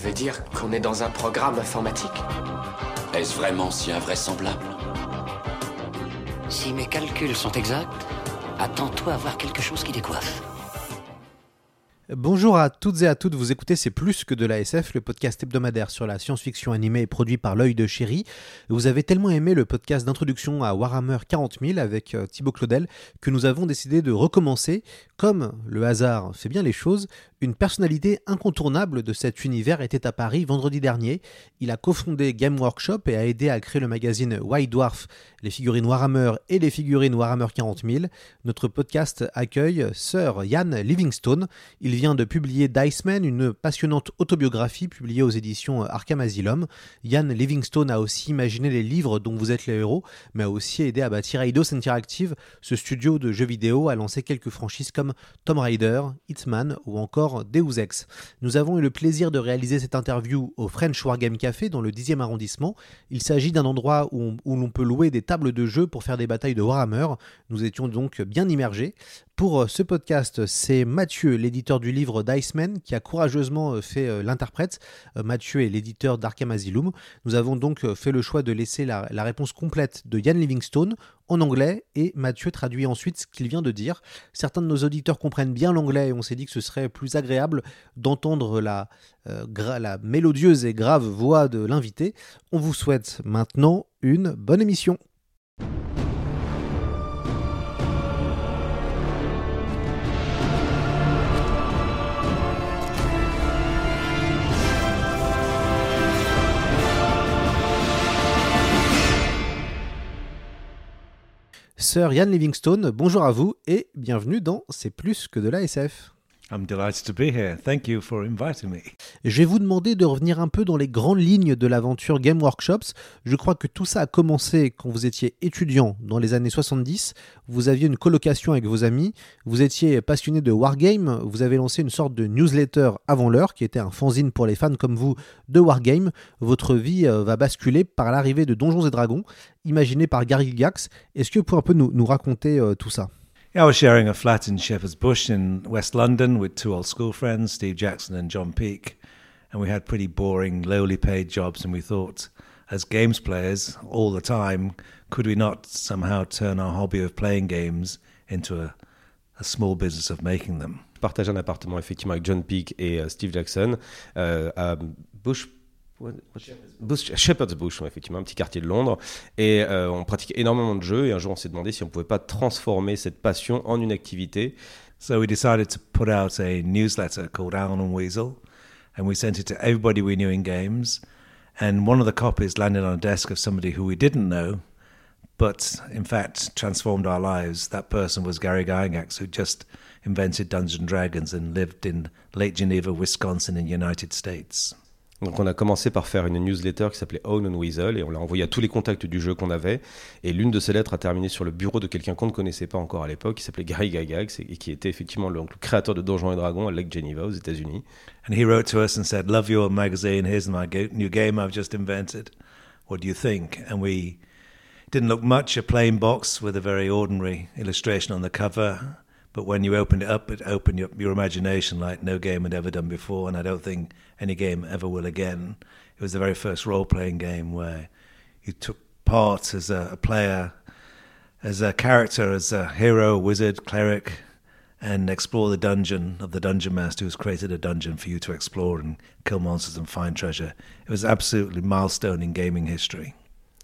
Tu veux dire qu'on est dans un programme informatique Est-ce vraiment si invraisemblable Si mes calculs sont exacts, attends-toi à voir quelque chose qui décoiffe. Bonjour à toutes et à toutes, vous écoutez C'est plus que de la SF, le podcast hebdomadaire sur la science-fiction animée produit par l'œil de chéri. Vous avez tellement aimé le podcast d'introduction à Warhammer 40 000 avec euh, Thibaut Claudel que nous avons décidé de recommencer, comme le hasard fait bien les choses, une personnalité incontournable de cet univers était à Paris vendredi dernier. Il a cofondé Game Workshop et a aidé à créer le magazine White Dwarf, les figurines Warhammer et les figurines Warhammer 40 000. Notre podcast accueille Sir Ian Livingstone. Il vient de publier Diceman, une passionnante autobiographie publiée aux éditions Arkham Asylum. Ian Livingstone a aussi imaginé les livres dont vous êtes les héros, mais a aussi aidé à bâtir Eidos Interactive, ce studio de jeux vidéo a lancé quelques franchises comme Tomb Raider, Hitman ou encore Ex. Nous avons eu le plaisir de réaliser cette interview au French Wargame Café dans le 10e arrondissement. Il s'agit d'un endroit où l'on peut louer des tables de jeu pour faire des batailles de Warhammer. Nous étions donc bien immergés. Pour euh, ce podcast, c'est Mathieu, l'éditeur du livre Diceman, qui a courageusement euh, fait euh, l'interprète. Mathieu est l'éditeur d'Arkham Asylum. Nous avons donc fait le choix de laisser la, réponse complète de Ian Livingstone en anglais et Mathieu traduit ensuite ce qu'il vient de dire. Certains de nos auditeurs comprennent bien l'anglais et on s'est dit que ce serait plus agréable d'entendre la mélodieuse et grave voix de l'invité. On vous souhaite maintenant une bonne émission. Sir Ian Livingstone, bonjour à vous et bienvenue dans C'est plus que de la SF. I'm delighted to be here. Thank you for inviting me. Je vais vous demander de revenir un peu dans les grandes lignes de l'aventure Game Workshops. Je crois que tout ça a commencé quand vous étiez étudiant dans les années 70. Vous aviez une colocation avec vos amis. Vous étiez passionné de Wargame. Vous avez lancé une sorte de newsletter avant l'heure qui était un fanzine pour les fans comme vous de Wargame. Votre vie euh, va basculer par l'arrivée de Donjons et Dragons, imaginé par Gary Gygax. Est-ce que vous pouvez un peu nous, raconter euh, tout ça? Yeah, I was sharing a flat in Shepherd's Bush in West London with two old school friends, Steve Jackson and John Peake. And we had pretty boring, lowly paid jobs. And we thought, as games players all the time, could we not somehow turn our hobby of playing games into a, a small business of making them? Je partage un appartement effectivement avec John Peake et euh, Steve Jackson euh, à Bush Bush, Shepherd's Bush, effectivement, un petit quartier de Londres. Et euh, on pratique énormément de jeux. Et un jour, on s'est demandé si on pouvait pas transformer cette passion en une activité. So we decided to put out a newsletter called Owl and Weasel. And we sent it to everybody we knew in games. And one of the copies landed on a desk of somebody who we didn't know, but in fact transformed our lives. That person was Gary Gygax, who just invented Dungeons and Dragons and lived in Lake Geneva, Wisconsin, in the United States. Donc on a commencé par faire une newsletter qui s'appelait Own and Weasel et on l'a envoyé à tous les contacts du jeu qu'on avait. Et l'une de ces lettres a terminé sur le bureau de quelqu'un qu'on ne connaissait pas encore à l'époque, qui s'appelait Gary Gygax et qui était effectivement le, le créateur de Donjons et Dragons à Lake Geneva aux États-Unis. And he wrote to us and said, "Love your magazine. Here's my new game I've just invented. What do you think?" And we didn't look much a plain box with a very ordinary illustration on the cover. But when you opened it up, it opened up your imagination like no game had ever done before, and I don't think any game ever will again. It was the very first role playing game where you took part as a, a player, as a character, as a hero, wizard, cleric, and explore the dungeon of the dungeon master who's created a dungeon for you to explore and kill monsters and find treasure. It was absolutely milestone in gaming history.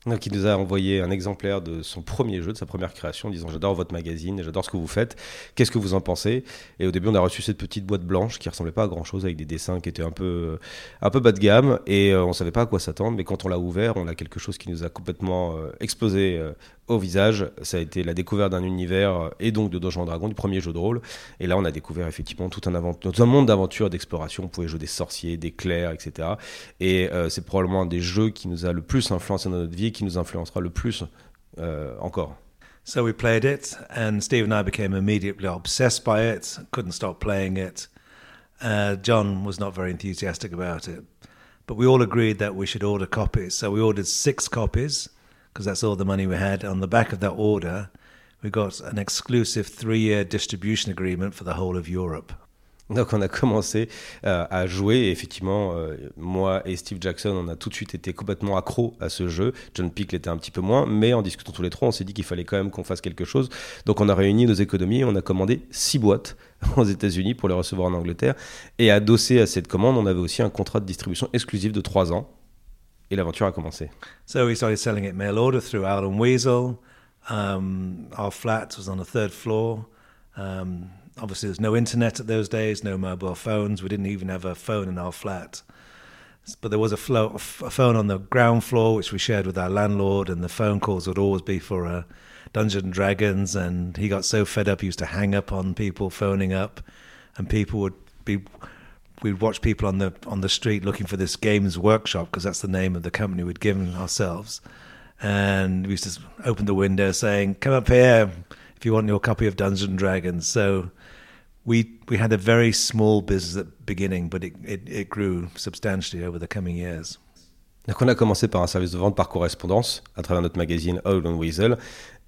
Il nous a envoyé un exemplaire de son premier jeu, de sa première création, disant J'adore votre magazine, j'adore ce que vous faites, qu'est-ce que vous en pensez? Et au début, on a reçu cette petite boîte blanche qui ressemblait pas à grand chose, avec des dessins qui étaient un peu, un peu bas de gamme, et euh, on savait pas à quoi s'attendre. Mais quand on l'a ouvert, on a quelque chose qui nous a complètement euh, explosé euh, au visage. Ça a été la découverte d'un univers euh, et donc de Donjons Dragon, du premier jeu de rôle. Et là, on a découvert effectivement tout un, tout un monde d'aventure, d'exploration. On pouvait jouer des sorciers, des clercs, etc. Et euh, c'est probablement un des jeux qui nous a le plus influencé dans notre vie, qui nous influencera le plus euh, encore. So we played it, and Steve and I became immediately obsessed by it, couldn't stop playing it. Uh, John was not very enthusiastic about it, but we all agreed that we should order copies. So we ordered six copies, because that's all the money we had. On the back of that order, we got an exclusive three year distribution agreement for the whole of Europe. Donc on a commencé euh, à jouer et effectivement euh, moi et Steve Jackson on a tout de suite été complètement accro à ce jeu. John Peake l'était un petit peu moins mais en discutant tous les trois on s'est dit qu'il fallait quand même qu'on fasse quelque chose. Donc on a réuni nos économies on a commandé six boîtes aux États-Unis pour les recevoir en Angleterre et adossé à cette commande on avait aussi un contrat de distribution exclusif de trois ans et l'aventure a commencé. So we started selling it mail order through Allen Weasel. Um, our flat was on the third floor. Um, obviously, there's no internet at those days, no mobile phones. We didn't even have a phone in our flat. But there was a, a phone on the ground floor, which we shared with our landlord, and the phone calls would always be for uh, Dungeons and Dragons. And he got so fed up, he used to hang up on people phoning up, and people would be we'd watch people on the on the street looking for this games workshop because that's the name of the company we'd given ourselves. And we used to open the window saying come up here if you want your copy of Dungeons and Dragons. So we we had a very small business at the beginning but it, it, it grew substantially over the coming years Donc on a commencé par un service de vente par correspondance à travers notre magazine Owl and Weasel.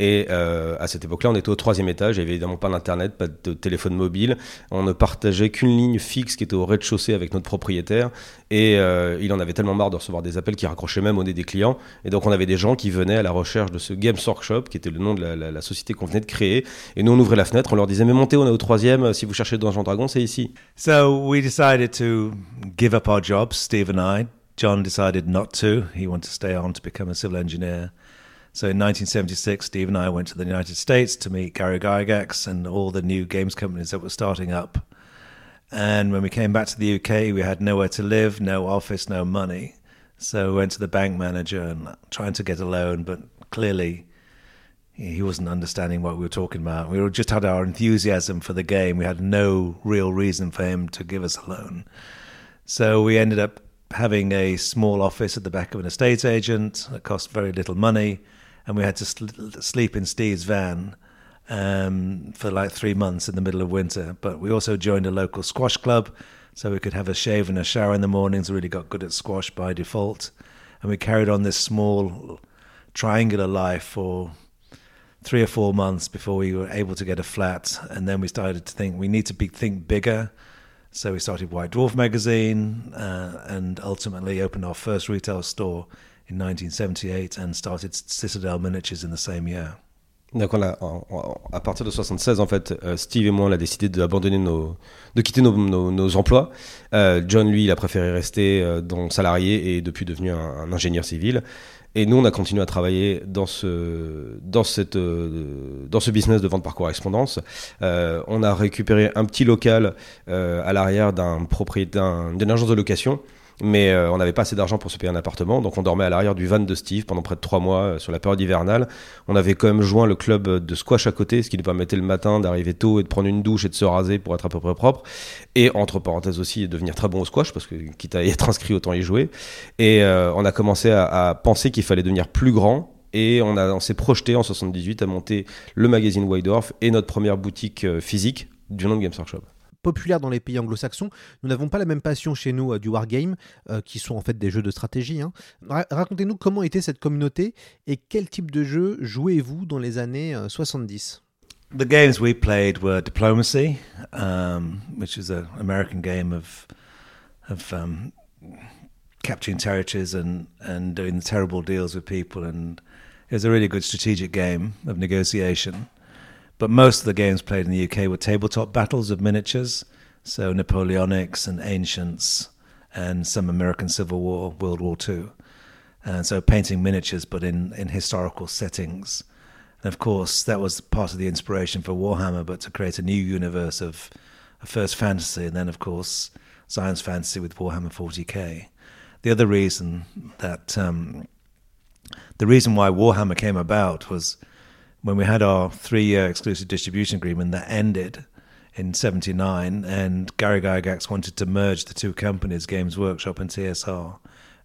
Et euh, à cette époque-là, on était au troisième étage. Il n'y avait évidemment pas d'internet, pas de téléphone mobile. On ne partageait qu'une ligne fixe qui était au rez-de-chaussée avec notre propriétaire. Et euh, il en avait tellement marre de recevoir des appels qu'il raccrochait même au nez des clients. Et donc on avait des gens qui venaient à la recherche de ce Games Workshop, qui était le nom de la, société qu'on venait de créer. Et nous, on ouvrait la fenêtre, on leur disait mais montez, on est au troisième. Si vous cherchez Donjon Dragon, c'est ici. So we decided to give up our jobs, Steve and I. John decided not to. He wanted to stay on to become a civil engineer. So in 1976, Steve and I went to the United States to meet Gary Gygax and all the new games companies that were starting up. And when we came back to the UK, we had nowhere to live, no office, no money. So we went to the bank manager and trying to get a loan, but clearly he wasn't understanding what we were talking about. We just had our enthusiasm for the game. We had no real reason for him to give us a loan. So we ended up having a small office at the back of an estate agent that cost very little money, and we had to sl- sleep in Steve's van um, for like three months in the middle of winter. But we also joined a local squash club, so we could have a shave and a shower in the mornings. We really got good at squash by default, and we carried on this small triangular life for three or four months before we were able to get a flat, and then we started to think we need to be, think bigger. So we started White Dwarf magazine, uh, and ultimately opened our first retail store in 1978, and started Citadel Miniatures in the same year. Donc on a, en- à partir de 76 en fait, euh, Steve et moi on a décidé d'abandonner nos, de quitter nos, nos- nos emplois. Euh, John lui il a préféré rester euh, dans salarié et depuis devenu un, un ingénieur civil. Et nous on a continué à travailler dans ce euh, business de vente par correspondance. Euh, on a récupéré un petit local euh, à l'arrière d'un propriétaire d'un- d'une agence de location. Mais euh, on n'avait pas assez d'argent pour se payer un appartement, donc on dormait à l'arrière du van de Steve pendant près de trois mois euh, sur la période hivernale. On avait quand même joint le club de squash à côté, ce qui nous permettait le matin d'arriver tôt et de prendre une douche et de se raser pour être à peu près propre. Et entre parenthèses aussi, devenir très bon au squash, parce que quitte à y être inscrit, autant y jouer. Et euh, on a commencé à, à penser qu'il fallait devenir plus grand. Et on, a- on s'est projeté en 78 à monter le magazine Dwarf et notre première boutique euh, physique du nom de Games Workshop. Populaire dans les pays anglo-saxons. Nous n'avons pas la même passion chez nous euh, du wargame, euh, qui sont en fait des jeux de stratégie. hein. Ra- Racontez-nous comment était cette communauté et quel type de jeu jouez-vous dans les années euh, 70 The games we played were Diplomacy, um, which is an American game of of um, capturing territories and and doing terrible deals with people, and it was a really good strategic game of negotiation. But most of the games played in the UK were tabletop battles of miniatures, so Napoleonics and Ancients, and some American Civil War, World War Two. and so painting miniatures, but in in historical settings. And of course, that was part of the inspiration for Warhammer, but to create a new universe of, of first fantasy, and then of course science fantasy with Warhammer 40k. The other reason that um, the reason why Warhammer came about was when we had our three-year exclusive distribution agreement that ended in 79 and Gary Gygax wanted to merge the two companies Games Workshop and TSR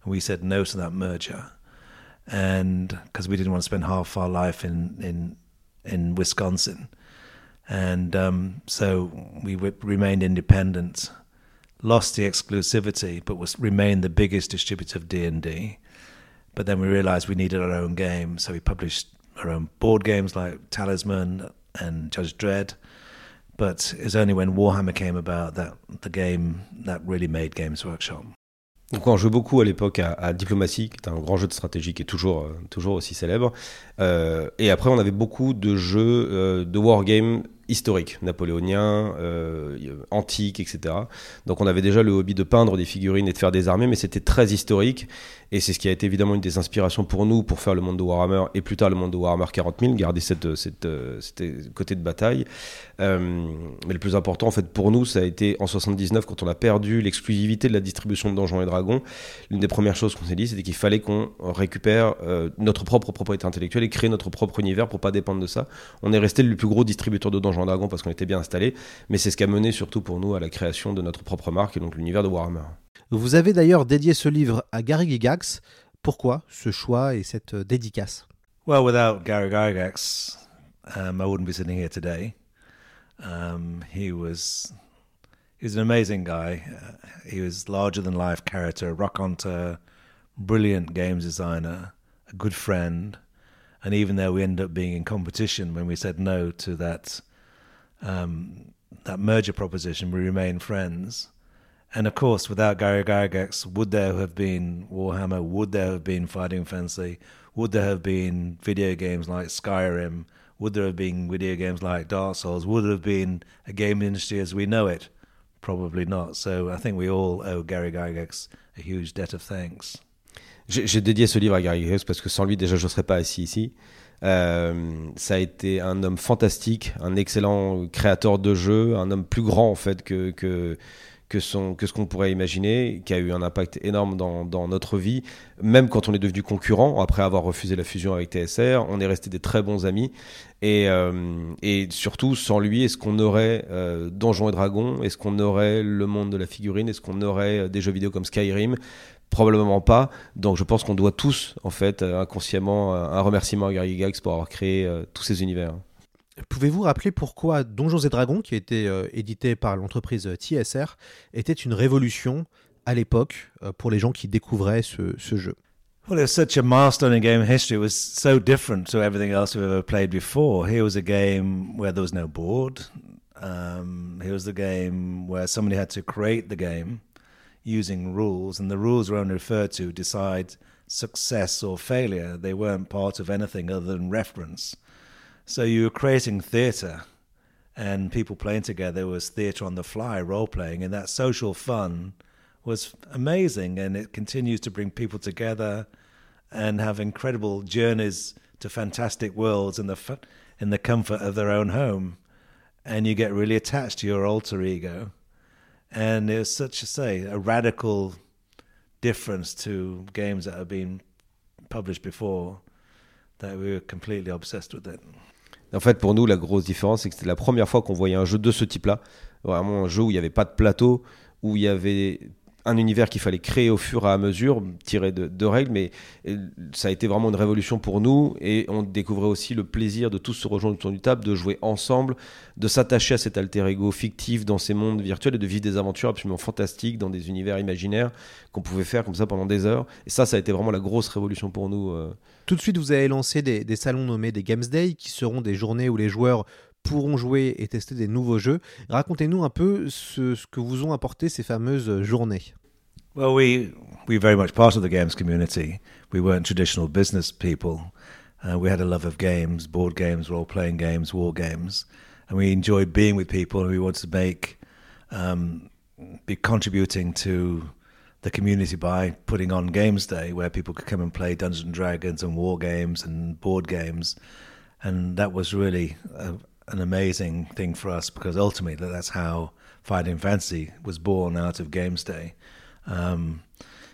and we said no to that merger. And because we didn't want to spend half our life in in in Wisconsin. And um, so we w- remained independent lost the exclusivity but was remained the biggest distributor of D&D but then we realized we needed our own game so we published our own board games like Talisman and Judge Dredd but it's only when Warhammer came about that the game that really made Games Workshop. Donc on jouait beaucoup à l'époque à, à, Diplomatie, qui est un grand jeu de stratégie qui est toujours, euh, toujours aussi célèbre. Euh, et après on avait beaucoup de jeux euh, de wargame historiques, napoléoniens, euh, antiques, etc. Donc on avait déjà le hobby de peindre des figurines et de faire des armées, mais c'était très historique. Et c'est ce qui a été évidemment une des inspirations pour nous pour faire le monde de Warhammer et plus tard le monde de Warhammer 40 000, garder cette côté de bataille. Euh, mais le plus important en fait pour nous, ça a été en 79 quand on a perdu l'exclusivité de la distribution de Donjons et Dragons. L'une des premières choses qu'on s'est dit, c'était qu'il fallait qu'on récupère euh, notre propre propriété intellectuelle et créer notre propre univers pour pas dépendre de ça. On est resté le plus gros distributeur de Donjons et Dragons parce qu'on était bien installé, mais c'est ce qui a mené surtout pour nous à la création de notre propre marque et donc l'univers de Warhammer. Vous avez d'ailleurs dédié ce livre à Gary Gygax. Pourquoi ce choix et cette dédicace? Well, without Gary Gygax, um, I wouldn't be sitting here today. Um, he was he's an amazing guy. Uh, he was larger than life character, rock hunter, brilliant games designer, a good friend, and even though we ended up being in competition when we said no to that um, that merger proposition, we remain friends. And of course, without Gary Gygax, would there have been Warhammer? Would there have been Fighting Fantasy? Would there have been video games like Skyrim? Would there have been video games like Dark Souls? Would there have been a game industry as we know it? Probably not. So I think we all owe Gary Gygax a huge debt of thanks. J'ai dédié ce livre à Gary Gygax parce que sans lui, déjà, je ne serais pas assis ici. Euh, ça a été un homme fantastique, un excellent créateur de jeux, un homme plus grand en fait que, que, que, ce qu'on pourrait imaginer, qui a eu un impact énorme dans, dans, notre vie. Même quand on est devenu concurrent, après avoir refusé la fusion avec TSR, on est resté des très bons amis. Et, euh, et surtout, sans lui, est-ce qu'on aurait euh, Donjons et Dragons? Est-ce qu'on aurait le monde de la figurine? Est-ce qu'on aurait des jeux vidéo comme Skyrim? Probablement pas. Donc je pense qu'on doit tous, en fait, inconsciemment, un remerciement à Gary Gygax pour avoir créé euh, tous ces univers. Pouvez-vous rappeler pourquoi Donjons et Dragons, qui a été euh, édité par l'entreprise TSR, était une révolution à l'époque euh, pour les gens qui découvraient ce, ce jeu? Well, it was such a milestone in game history. It was so different to everything else we've ever played before. Here was a game where there was no board. Um, here was the game where somebody had to create the game using rules, and the rules were only referred to decide success or failure. They weren't part of anything other than reference. So you were creating theatre, and people playing together was theatre on the fly, role playing, and that social fun was amazing, and it continues to bring people together and have incredible journeys to fantastic worlds in the in the comfort of their own home, and you get really attached to your alter ego, and it was such a say a radical difference to games that have been published before that we were completely obsessed with it. En fait, pour nous, la grosse différence, c'est que c'était la première fois qu'on voyait un jeu de ce type-là. Vraiment un jeu où il n'y avait pas de plateau, où il y avait un univers qu'il fallait créer au fur et à mesure, tiré de, règles, mais ça a été vraiment une révolution pour nous et on découvrait aussi le plaisir de tous se rejoindre autour du table, de jouer ensemble, de s'attacher à cet alter ego fictif dans ces mondes virtuels et de vivre des aventures absolument fantastiques dans des univers imaginaires qu'on pouvait faire comme ça pendant des heures. Et ça, ça a été vraiment la grosse révolution pour nous. Euh. Tout de suite, vous avez lancé des, des salons nommés des Games Day, qui seront des journées où les joueurs pourront jouer et tester des nouveaux jeux. Racontez-nous un peu ce, ce, que vous ont apporté ces fameuses journées. Well, we we very much part of the games community. We weren't traditional business people. Uh, we had a love of games, board games, role-playing games, war games, and we enjoyed being with people. And we wanted to make um, be contributing to the community by putting on Games Day, where people could come and play Dungeons and Dragons and war games and board games, and that was really an amazing thing for us because ultimately that's how Fighting Fantasy was born out of Games Day um,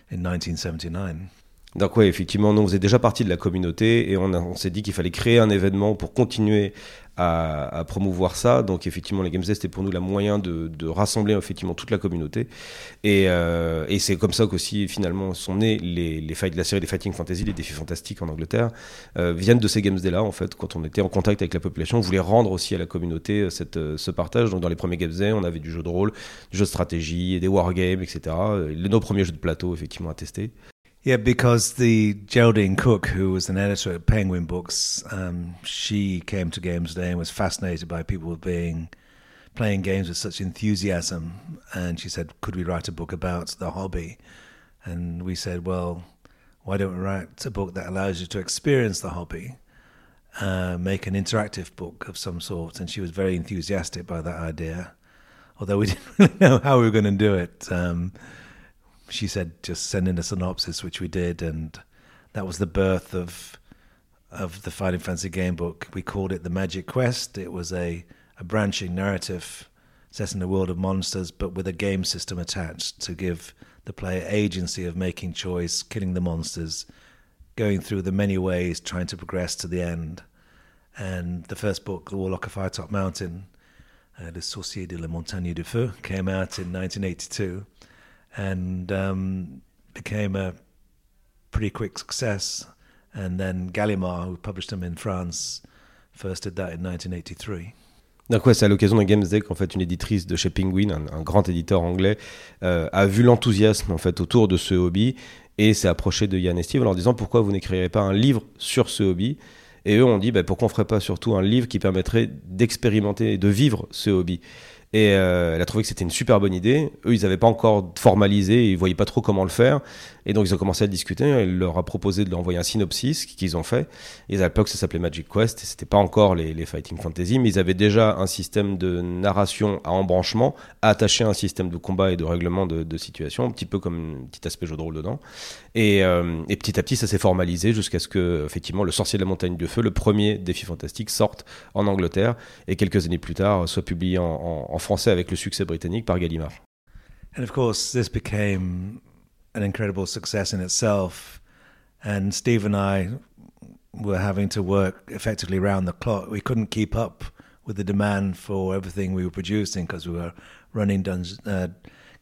in 1979. Donc oui, effectivement, nous on faisait déjà partie de la communauté et on, on s'est dit qu'il fallait créer un événement pour continuer à, promouvoir ça. Donc effectivement, les Games Day, c'était pour nous la moyen de, rassembler effectivement toute la communauté. Et, euh, c'est comme ça qu'aussi finalement sont nés les, fights, la série des Fighting Fantasy, les défis fantastiques en Angleterre, euh, viennent de ces Games Day-là en fait. Quand on était en contact avec la population, on voulait rendre aussi à la communauté euh, euh, ce partage. Donc dans les premiers Games Day, on avait du jeu de rôle, du jeu de stratégie, des wargames, etc. Nos premiers jeux de plateau effectivement à tester. Yeah, because the Geraldine Cook, who was an editor at Penguin Books, um, she came to Games Day and was fascinated by people being playing games with such enthusiasm. And she said, "Could we write a book about the hobby?" And we said, "Well, why don't we write a book that allows you to experience the hobby, uh, make an interactive book of some sort?" And she was very enthusiastic by that idea, although we didn't really know how we were going to do it. Um, she said just send in a synopsis, which we did, and that was the birth of of the Fighting Fantasy game book. We called it the Magic Quest. It was a a branching narrative set in the world of monsters, but with a game system attached to give the player agency of making choice, killing the monsters, going through the many ways, trying to progress to the end. And the first book, The Warlock of Firetop Mountain, uh, Le Sorcier de la Montagne du Feu, came out in 1982 and um, became a pretty quick success. And then Gallimard, who published them in France, first did that in 1983. Donc ouais, c'est à l'occasion d'un Games Day qu'en fait une éditrice de chez Penguin, un, grand éditeur anglais, euh, a vu l'enthousiasme en fait autour de ce hobby et s'est approché de Yann et Steve en leur disant pourquoi vous n'écririez pas un livre sur ce hobby? Et eux ont dit bah, pourquoi on ferait pas surtout un livre qui permettrait d'expérimenter et de vivre ce hobby? Et euh, elle a trouvé que c'était une super bonne idée. Eux, ils n'avaient pas encore formalisé, ils voyaient pas trop comment le faire. Et donc, ils ont commencé à discuter. Elle leur a proposé de leur envoyer un synopsis qu'ils ont fait. Et à l'époque, ça s'appelait Magic Quest. Et c'était pas encore les, Fighting Fantasy, mais ils avaient déjà un système de narration à embranchement attaché à un système de combat et de règlement de, situation, un petit peu comme un petit aspect jeu de rôle dedans. Et, euh, et petit à petit, ça s'est formalisé jusqu'à ce que, effectivement, le Sorcier de la Montagne de Feu, le premier défi fantastique, sorte en Angleterre et quelques années plus tard soit publié en français avec le succès britannique par Gallimard. And of course, this became an incredible success in itself. And Steve and I were having to work effectively round the clock. We couldn't keep up with the demand for everything we were producing because we were running Dungeons, uh,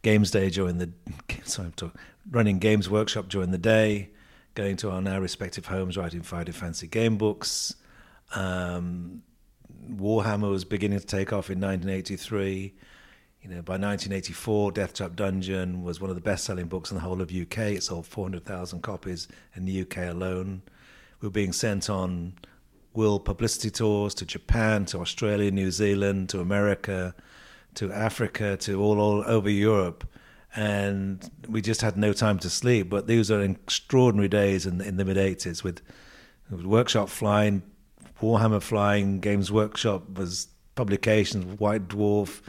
Games Day during the sorry, talking, running Games Workshop during the day, going to our now respective homes, writing Fighting Fancy game books. Um, Warhammer was beginning to take off in 1983. You know, by 1984, Death Trap Dungeon was one of the best-selling books in the whole of UK. It sold 400,000 copies in the UK alone. We were being sent on world publicity tours to Japan, to Australia, New Zealand, to America, to Africa, to all, all over Europe. And we just had no time to sleep. But these are extraordinary days in, in the mid 80s with, with Workshop flying, Warhammer flying, Games Workshop was publications, White Dwarf,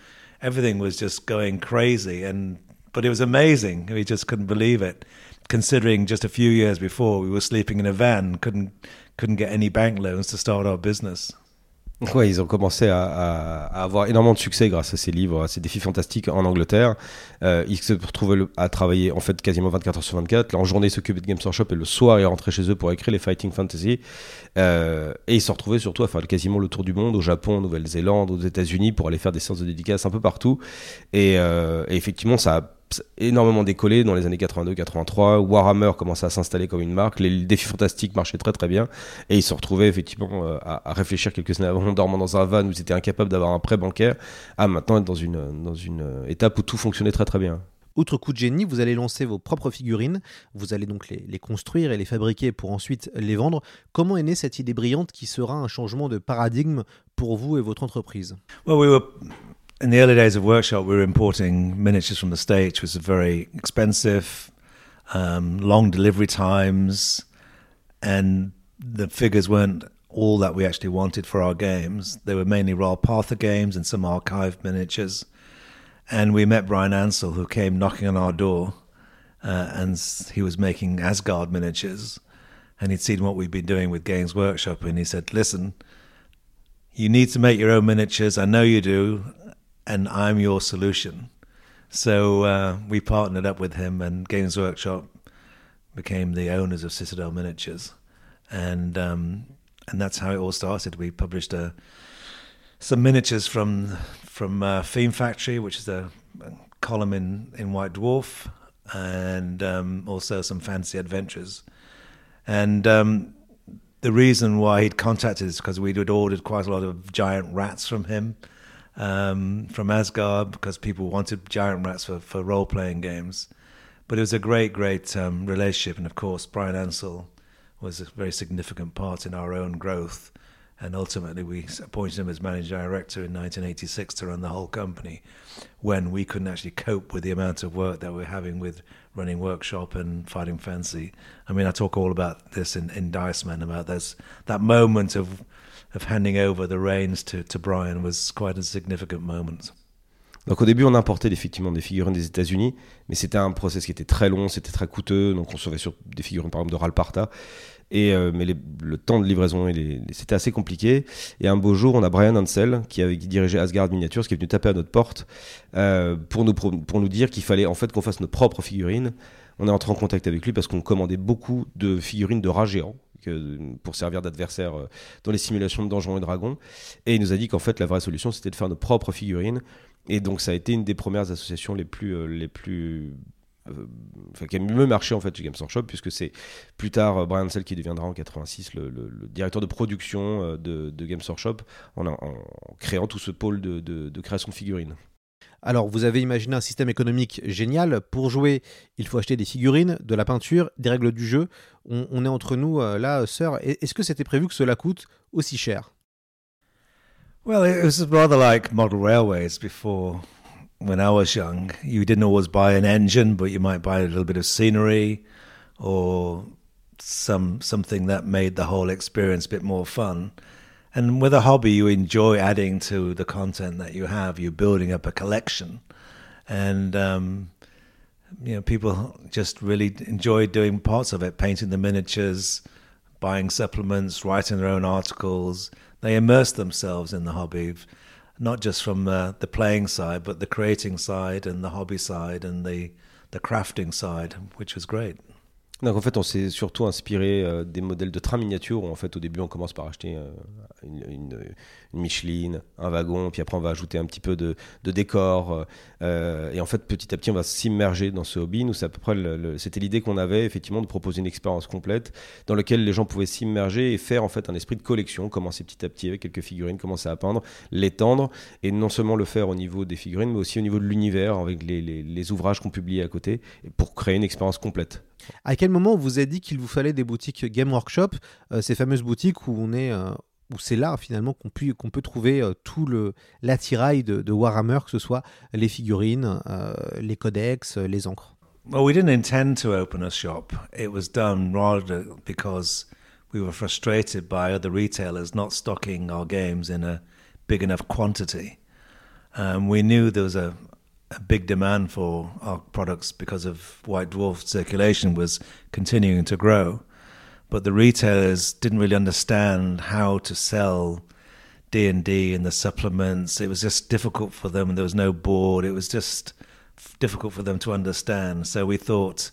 everything was just going crazy. And but it was amazing. We just couldn't believe it, considering just a few years before we were sleeping in a van, couldn't couldn't get any bank loans to start our business. Ouais, ils ont commencé à, avoir énormément de succès grâce à ces livres, à ces défis fantastiques en Angleterre. Euh, ils se retrouvaient à travailler en fait quasiment 24 heures sur 24. Là, en journée, ils s'occupaient de Games Workshop et le soir, ils rentraient chez eux pour écrire les Fighting Fantasy. Euh, et ils se retrouvaient surtout à faire quasiment le tour du monde, au Japon, en Nouvelle-Zélande, aux États-Unis, pour aller faire des séances de dédicaces un peu partout. Et, euh, et effectivement, ça a énormément décollé dans les années 82-83. Warhammer commençait à s'installer comme une marque. Les défis fantastiques marchaient très très bien. Et ils se retrouvaient effectivement à, à réfléchir quelques années avant, en dormant dans un van où ils étaient incapables d'avoir un prêt bancaire, à maintenant être dans une, dans une étape où tout fonctionnait très très bien. Outre coup de génie, vous allez lancer vos propres figurines, vous allez donc les, les, construire et les fabriquer pour ensuite les vendre. Comment est née cette idée brillante qui sera un changement de paradigme pour vous et votre entreprise? Well, we were in the early days of workshop, we were importing miniatures from the States, which was very expensive, um, long delivery times, and the figures weren't all that we actually wanted for our games. They were mainly Royal Partha games and some archive miniatures. And we met Brian Ansell, who came knocking on our door uh, and he was making Asgard miniatures, and he'd seen what we'd been doing with Games Workshop, and he said, "Listen, you need to make your own miniatures. I know you do, and I'm your solution." So uh, we partnered up with him, and Games Workshop became the owners of Citadel Miniatures, and um, and that's how it all started. We published a, uh, some miniatures from from uh, Theme Factory, which is a, a column in in White Dwarf, and um, also some fancy adventures. And um, the reason why he'd contacted us because we'd ordered quite a lot of giant rats from him um, from Asgard because people wanted giant rats for, for role playing games. But it was a great, great um, relationship. And of course, Brian Ansell was a very significant part in our own growth. And ultimately, we appointed him as managing director in 1986 to run the whole company when we couldn't actually cope with the amount of work that we we're having with running workshop and fighting fancy. I mean, I talk all about this in, in Dice Man about this, that moment of, of handing over the reins to, Brian was quite a significant moment. Donc au début, on importait effectivement des figurines des États-Unis, mais c'était un process qui était très long, c'était très coûteux. Donc on se sur des figurines par exemple de Ralparta euh, mais le temps de livraison, c'était assez compliqué. Et un beau jour, on a Brian Ansel, qui, avait, dirigé Asgard Miniatures, qui est venu taper à notre porte euh, pour, nous, pour nous dire qu'il fallait en fait qu'on fasse nos propres figurines. On est entré en contact avec lui parce qu'on commandait beaucoup de figurines de rats géants pour servir d'adversaire euh, dans les simulations de Donjons et Dragons. Et il nous a dit qu'en fait, la vraie solution, c'était de faire nos propres figurines. Et donc, ça a été une des premières associations les plus, les plus euh, enfin, qui a mieux marché en fait chez Games Workshop puisque c'est plus tard euh, Brian Sell qui deviendra en 86 le, directeur de production euh, de, Games Workshop en, en, créant tout ce pôle de, création de figurines. Alors, vous avez imaginé un système économique génial. Pour jouer, il faut acheter des figurines, de la peinture, des règles du jeu. On, est entre nous là, sœur. Est-ce que c'était prévu que cela coûte aussi cher? Well, it was rather like model railways before when I was young, you didn't always buy an engine, but you might buy a little bit of scenery or some something that made the whole experience a bit more fun. And with a hobby, you enjoy adding to the content that you have. You're building up a collection, and um, you know people just really enjoy doing parts of it, painting the miniatures, buying supplements, writing their own articles. They immerse themselves in the hobby not just from uh, the playing side, but the creating side and the hobby side and the the crafting side, which was great. Donc en fait, on s'est surtout inspiré euh, des modèles de trains miniatures où en fait au début on commence par acheter euh, une, une, une, Micheline, un wagon, puis après on va ajouter un petit peu de, décor. Euh, et en fait, petit à petit, on va s'immerger dans ce hobby. Nous, c'est à peu près c'était l'idée qu'on avait effectivement de proposer une expérience complète dans laquelle les gens pouvaient s'immerger et faire en fait un esprit de collection, commencer petit à petit avec quelques figurines, commencer à peindre, l'étendre et non seulement le faire au niveau des figurines, mais aussi au niveau de l'univers avec les, ouvrages qu'on publiait à côté pour créer une expérience complète. À quel moment on vous a dit qu'il vous fallait des boutiques Game Workshop, euh, ces fameuses boutiques où on est euh, où c'est là finalement qu'on peut, qu'on peut trouver euh, tout l'attirail de, de, Warhammer, que ce soit les figurines, les codex, les encres. Well, we didn't intend to open a shop. It was done rather because we were frustrated by other retailers not stocking our games in a big enough quantity. Um, we knew there was a, a big demand for our products because of White Dwarf circulation was continuing to grow. But the retailers didn't really understand how to sell D and D and the supplements. It was just difficult for them, there was no board. It was just difficult for them to understand. So we thought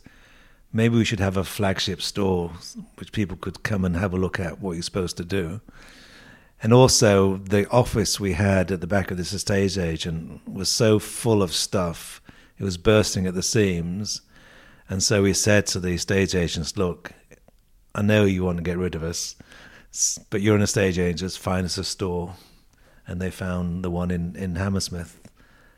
maybe we should have a flagship store which people could come and have a look at what you're supposed to do. And also, the office we had at the back of this estate agent was so full of stuff, it was bursting at the seams. And so we said to the estate agents, Look, I know you want to get rid of us, but you're an estate agent, find us a store. And they found the one in, in Hammersmith,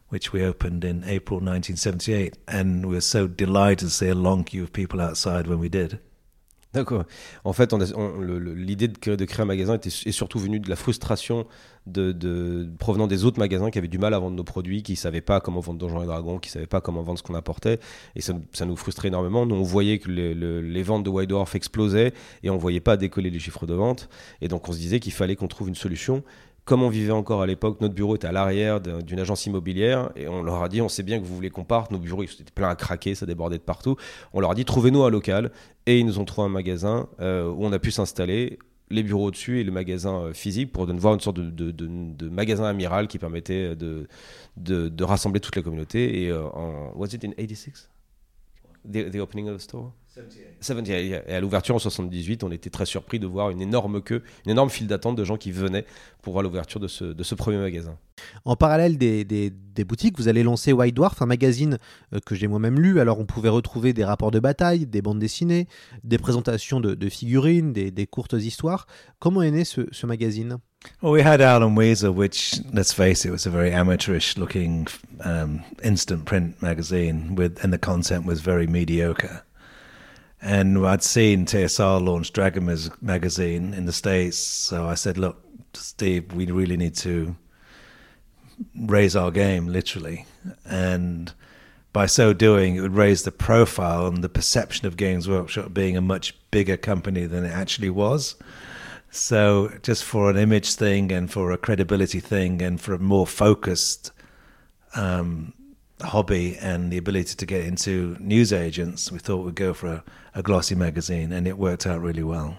which we opened in April 1978. And we were so delighted to see a long queue of people outside when we did. D'accord. En fait, l'idée de, créer, un magasin était, est surtout venue de la frustration de, provenant des autres magasins qui avaient du mal à vendre nos produits, qui ne savaient pas comment vendre Donjons et Dragons, qui ne savaient pas comment vendre ce qu'on apportait. Et ça, nous frustrait énormément. Nous, on voyait que les, ventes de White Dwarf explosaient et on ne voyait pas décoller les chiffres de vente. Et donc, on se disait qu'il fallait qu'on trouve une solution comme on vivait encore à l'époque, notre bureau était à l'arrière d'une agence immobilière et on leur a dit on sait bien que vous voulez qu'on parte, nos bureaux étaient pleins à craquer, ça débordait de partout. On leur a dit trouvez-nous un local et ils nous ont trouvé un magasin où on a pu s'installer les bureaux au-dessus et le magasin physique pour voir une sorte de, magasin amiral qui permettait de, rassembler toute la communauté. Et en, was it in 86? The, the opening of the store? 78. Et à l'ouverture en 78, on était très surpris de voir une énorme queue, une énorme file d'attente de gens qui venaient pour voir l'ouverture de ce, de ce, premier magasin. En parallèle des, des, boutiques, vous allez lancer White Dwarf, un magazine euh, que j'ai moi-même lu. Alors on pouvait retrouver des rapports de bataille, des bandes dessinées, des présentations de, de figurines, des, des, courtes histoires. Comment est né ce, ce magazine? Well, we had Alan Weezer, which, let's face it, was a very amateurish looking um, instant print magazine, with, and the content was very mediocre. And I'd seen TSR launch Dragon magazine in the States. So I said, look, Steve, we really need to raise our game, literally. And by so doing, it would raise the profile and the perception of Games Workshop being a much bigger company than it actually was. So, just for an image thing and for a credibility thing and for a more focused um, hobby and the ability to get into news agents, we thought we'd go for a, a glossy magazine, and it worked out really well.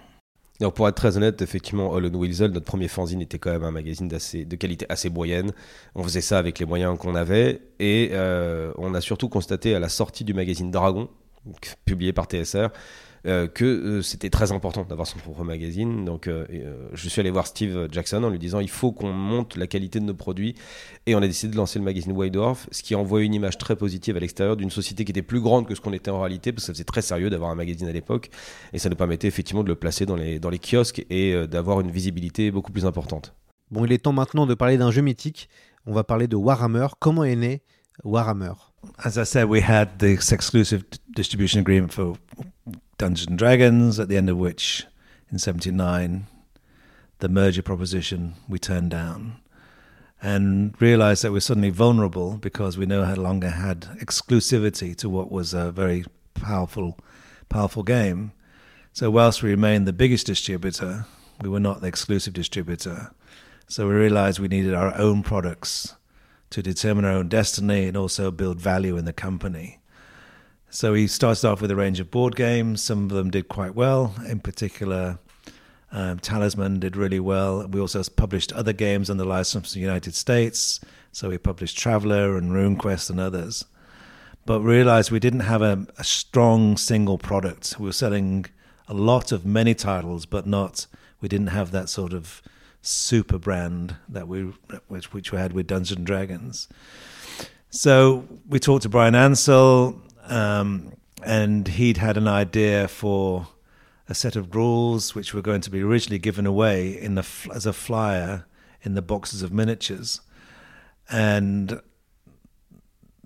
Donc pour être très honnête, effectivement, Holland Weasel, notre premier fanzine était quand même un magazine de qualité assez moyenne. On faisait ça avec les moyens qu'on avait et euh, on a surtout constaté à la sortie du magazine Dragon, publié par TSR, euh, que euh, c'était très important d'avoir son propre magazine. Donc, euh, je suis allé voir Steve Jackson en lui disant il faut qu'on monte la qualité de nos produits. Et on a décidé de lancer le magazine White Dwarf, ce qui envoie une image très positive à l'extérieur d'une société qui était plus grande que ce qu'on était en réalité, parce que ça faisait très sérieux d'avoir un magazine à l'époque. Et ça nous permettait effectivement de le placer dans les, dans les kiosques et d'avoir une visibilité beaucoup plus importante. Bon, il est temps maintenant de parler d'un jeu mythique. On va parler de Warhammer. Comment est né Warhammer As I said, we had this exclusive distribution agreement for Dungeons and Dragons, at the end of which, in 79, the merger proposition we turned down and realized that we're suddenly vulnerable because we no longer had exclusivity to what was a very powerful, powerful game. So, whilst we remained the biggest distributor, we were not the exclusive distributor. So, we realized we needed our own products to determine our own destiny and also build value in the company. So he started off with a range of board games. Some of them did quite well. In particular, um, Talisman did really well. We also published other games under license in the United States. So we published Traveller and RuneQuest and others. But realized we didn't have a, a strong single product. We were selling a lot of many titles, but not. We didn't have that sort of super brand that we which which we had with Dungeons and Dragons. So we talked to Brian Ansell um, and he'd had an idea for a set of rules which were going to be originally given away in the as a flyer in the boxes of miniatures, and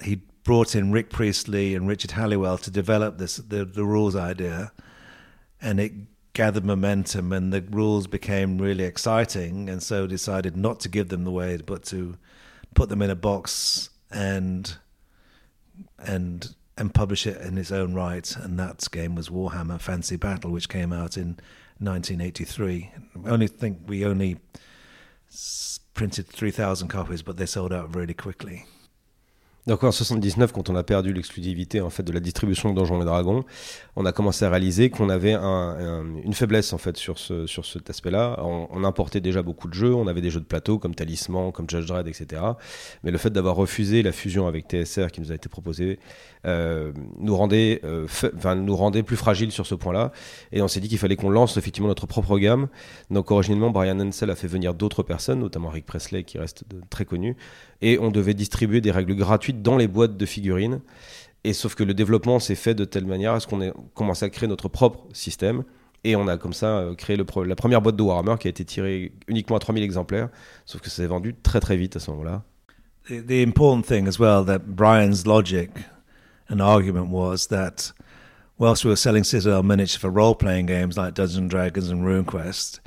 he brought in Rick Priestley and Richard Halliwell to develop this the, the rules idea, and it gathered momentum, and the rules became really exciting, and so decided not to give them the away, but to put them in a box and and and publish it in its own right. And that game was Warhammer Fancy Battle, which came out in 1983. I only think we only printed 3,000 copies, but they sold out really quickly. Donc en 79, quand on a perdu l'exclusivité en fait de la distribution de Donjons et Dragons, on a commencé à réaliser qu'on avait un, une faiblesse en fait sur ce sur cet aspect-là. On, importait déjà beaucoup de jeux, on avait des jeux de plateau comme Talisman, comme Judge Dredd, etc. Mais le fait d'avoir refusé la fusion avec TSR qui nous a été proposée euh, nous rendait euh, nous rendait plus fragiles sur ce point-là. Et on s'est dit qu'il fallait qu'on lance effectivement notre propre gamme. Donc originellement, Brian Ansel a fait venir d'autres personnes, notamment Rick Presley qui reste très connu, et on devait distribuer des règles gratuites dans les boîtes de figurines. Et sauf que le développement s'est fait de telle manière à ce qu'on ait commencé à créer notre propre système. Et on a comme ça euh, créé la première boîte de Warhammer qui a été tirée uniquement à 3000 exemplaires. Sauf que ça s'est vendu très très vite à ce moment-là. The, the important thing Brian's logic and argument was that whilst we were selling Citadel for role-playing games like Dungeons Dragons and RuneQuest,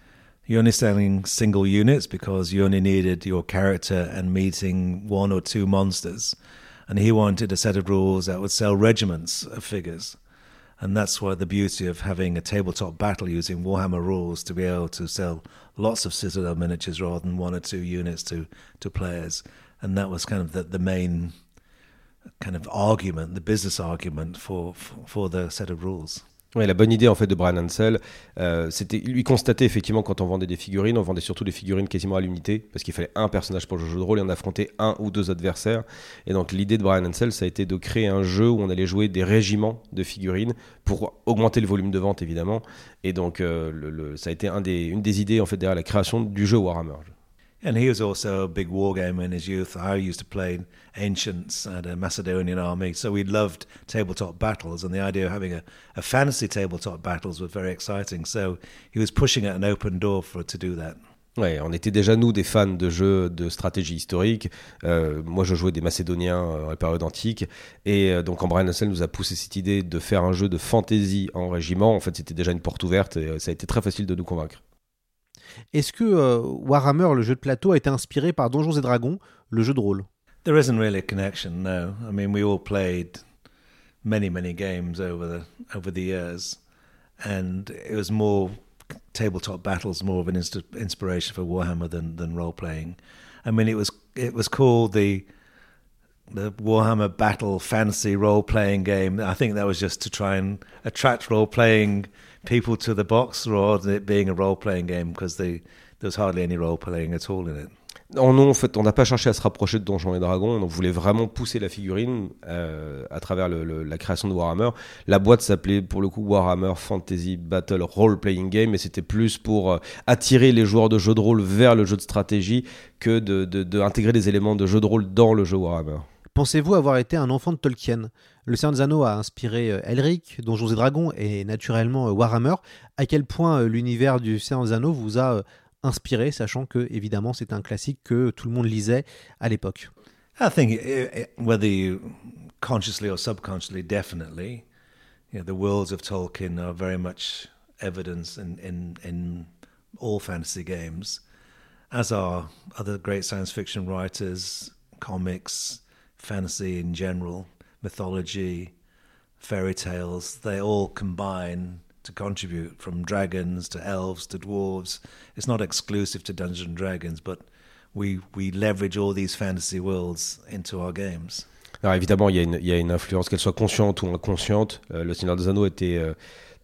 you're only selling single units because you only needed your character and meeting one or two monsters. And he wanted a set of rules that would sell regiments of figures. And that's why the beauty of having a tabletop battle using Warhammer rules to be able to sell lots of Citadel miniatures rather than one or two units to, to players. And that was kind of the, the main kind of argument, the business argument for, for, for the set of rules. Ouais, la bonne idée en fait de Brian Ansel, euh, c'était lui constater effectivement quand on vendait des figurines, on vendait surtout des figurines quasiment à l'unité parce qu'il fallait un personnage pour le jeu de rôle et on affrontait un ou deux adversaires. Et donc l'idée de Brian Ansel, ça a été de créer un jeu où on allait jouer des régiments de figurines pour augmenter le volume de vente évidemment. Et donc euh, ça a été une des idées en fait derrière la création du jeu Warhammer. And he was also a big war gamer in his youth. I used to play Ancients and a Macedonian army, so we loved tabletop battles, and the idea of having a, a fantasy tabletop battles was very exciting. So he was pushing at an open door for to do that. Ouais, on était déjà nous des fans de jeux de stratégie historique. Euh, moi, je jouais des Macédoniens euh, à la période antique, et euh, donc Brian Hassel nous a poussé cette idée de faire un jeu de fantasy en régiment, en fait, c'était déjà une porte ouverte, et euh, ça a été très facile de nous convaincre. Est-ce que euh, Warhammer, le jeu de plateau, a été inspiré par Donjons et Dragons, le jeu de rôle? There isn't really a connection, no. I mean, we all played many, many games over the over the years, and it was more tabletop battles, more of an inspiration for Warhammer than than role playing. I mean, it was it was called the the Warhammer Battle Fantasy role playing game. I think that was just to try and attract role playing people to the box rather it being a role playing game because there was hardly any role playing at all in it. Non, non, en fait, on n'a pas cherché à se rapprocher de Donjons et Dragons. On voulait vraiment pousser la figurine euh, à travers la création de Warhammer. La boîte s'appelait pour le coup Warhammer Fantasy Battle Role Playing Game, mais c'était plus pour euh, attirer les joueurs de jeux de rôle vers le jeu de stratégie que de, de, de intégrer des éléments de jeu de rôle dans le jeu Warhammer. Pensez-vous avoir été un enfant de Tolkien? Le Seigneur des Anneaux a inspiré euh, Elric, Donjons et Dragons et naturellement euh, Warhammer. À quel point euh, l'univers du Seigneur des Anneaux vous a inspiré, sachant que évidemment c'est un classique que tout le monde lisait à l'époque? I think it, whether you consciously or subconsciously, definitely, you know, the worlds of Tolkien are very much evidence in, in, in all fantasy games, as are other great science fiction writers, comics, fantasy in general, mythology, fairy tales. They all combine to contribute from dragons to elves to dwarves. It's not exclusive to Dungeons and Dragons, but we, we leverage all these fantasy worlds into our games. Alors évidemment, il y a une, influence, qu'elle soit consciente ou inconsciente. Euh, le Seigneur des Anneaux était euh,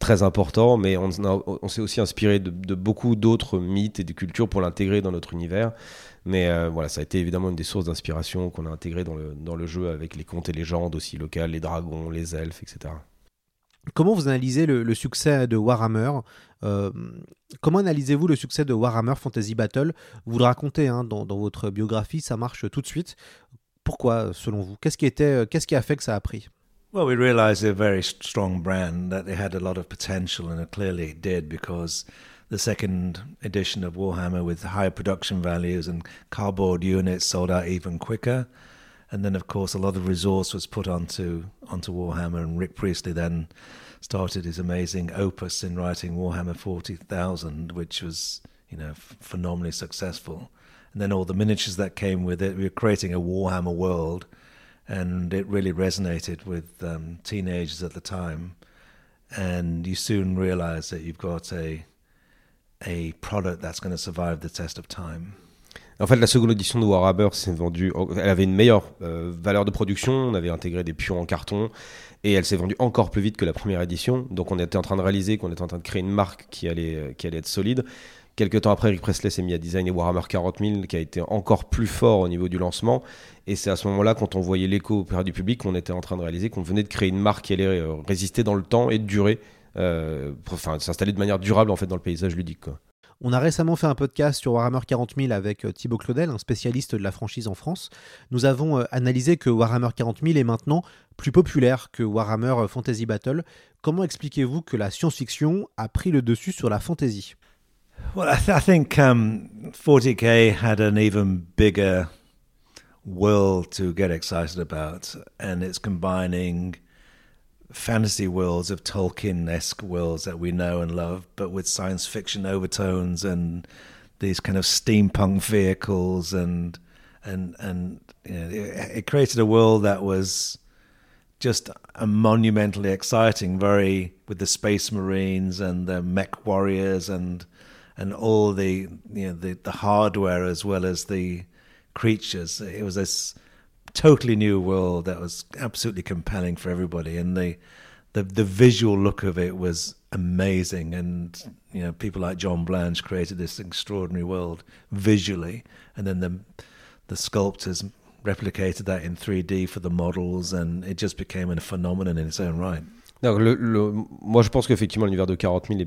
très important, mais on, on s'est aussi inspiré de, de beaucoup d'autres mythes et de cultures pour l'intégrer dans notre univers. Mais euh, voilà, ça a été évidemment une des sources d'inspiration qu'on a intégré dans le, dans le jeu avec les contes et légendes aussi locales, les dragons, les elfes, etc. Comment vous analysez le, le succès de Warhammer? Euh, Comment analysez-vous le succès de Warhammer Fantasy Battle? Vous le racontez hein, dans, dans, votre biographie, ça marche tout de suite. Pourquoi, selon vous? Qu'est-ce qui, était, qu'est-ce qui a fait que ça a pris? Well, we realized they're a very strong brand, that they had a lot of potential, and it clearly did because the second edition of Warhammer with higher production values and cardboard units sold out even quicker. And then, of course, a lot of resource was put onto onto Warhammer, and Rick Priestley then started his amazing opus in writing Warhammer Forty Thousand, which was you know phenomenally successful. And then all the miniatures that came with it, we were creating a Warhammer world, and it really resonated with um, teenagers at the time. And you soon realize that you've got a a product that's going to survive the test of time. En fait, la seconde édition de Warhammer s'est vendue. Elle avait une meilleure euh, valeur de production. On avait intégré des pions en carton et elle s'est vendue encore plus vite que la première édition. Donc, on était en train de réaliser qu'on était en train de créer une marque qui allait, euh, qui allait être solide. Quelques temps après, Rick Presley s'est mis à designer Warhammer 40 000, qui a été encore plus fort au niveau du lancement. Et c'est à ce moment-là, quand on voyait l'écho auprès du public, qu'on était en train de réaliser qu'on venait de créer une marque qui allait euh, résister dans le temps et durer, enfin, s'installer de manière durable en fait dans le paysage ludique. Quoi. On a récemment fait un podcast sur Warhammer 40 000 avec Thibaut Claudel, un spécialiste de la franchise en France. Nous avons analysé que Warhammer 40 000 est maintenant plus populaire que Warhammer Fantasy Battle. Comment expliquez-vous que la science-fiction a pris le dessus sur la fantasy Well, I, th I think um, 40k had an even bigger world to get excited about, and it's combining fantasy worlds of Tolkien-esque worlds that we know and love, but with science fiction overtones and these kind of steampunk vehicles, and and and you know, it, it created a world that was just a monumentally exciting, very with the space marines and the mech warriors and and all the you know the the hardware as well as the creatures. It was this totally new world that was absolutely compelling for everybody, and the the the visual look of it was amazing. And you know, people like John Blanche created this extraordinary world visually, and then the the sculptors replicated that in 3D for the models, and it just became a phenomenon in its own right. le, le, moi, je pense qu'effectivement, l'univers de 40 000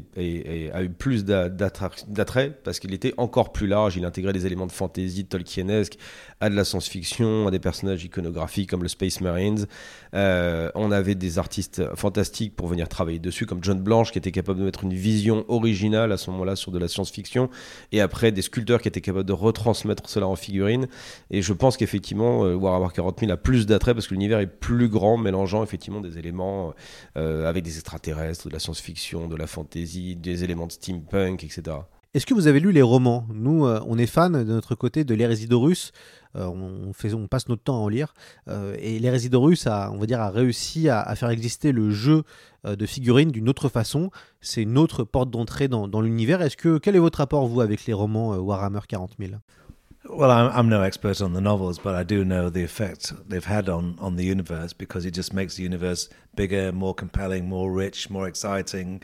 a eu plus d'attrait parce qu'il était encore plus large. Il intégrait des éléments de fantasy tolkienesque à de la science-fiction, à des personnages iconographiques comme le Space Marines. Euh, on avait des artistes fantastiques pour venir travailler dessus, comme John Blanche, qui était capable de mettre une vision originale à ce moment-là sur de la science-fiction, et après des sculpteurs qui étaient capables de retransmettre cela en figurine. Et je pense qu'effectivement, euh, Warhammer 40 000 a plus d'attrait parce que l'univers est plus grand, mélangeant effectivement des éléments euh, avec des extraterrestres, de la science-fiction, de la fantasy, des éléments de steampunk, etc. Est-ce que vous avez lu les romans? Nous, on est fans de notre côté de l'hérésie russe. Euh, on, fait, on passe notre temps à en lire. Euh, et les Russes a, on va dire, a réussi à, faire exister le jeu euh, de figurines d'une autre façon. C'est une autre porte d'entrée dans, l'univers. Est-ce que quel est votre rapport vous avec les romans Warhammer 40 000 Well, I'm, I'm, no expert on the novels, but I do know the effect they've had on, on the universe because it just makes the universe bigger, more compelling, more rich, more exciting,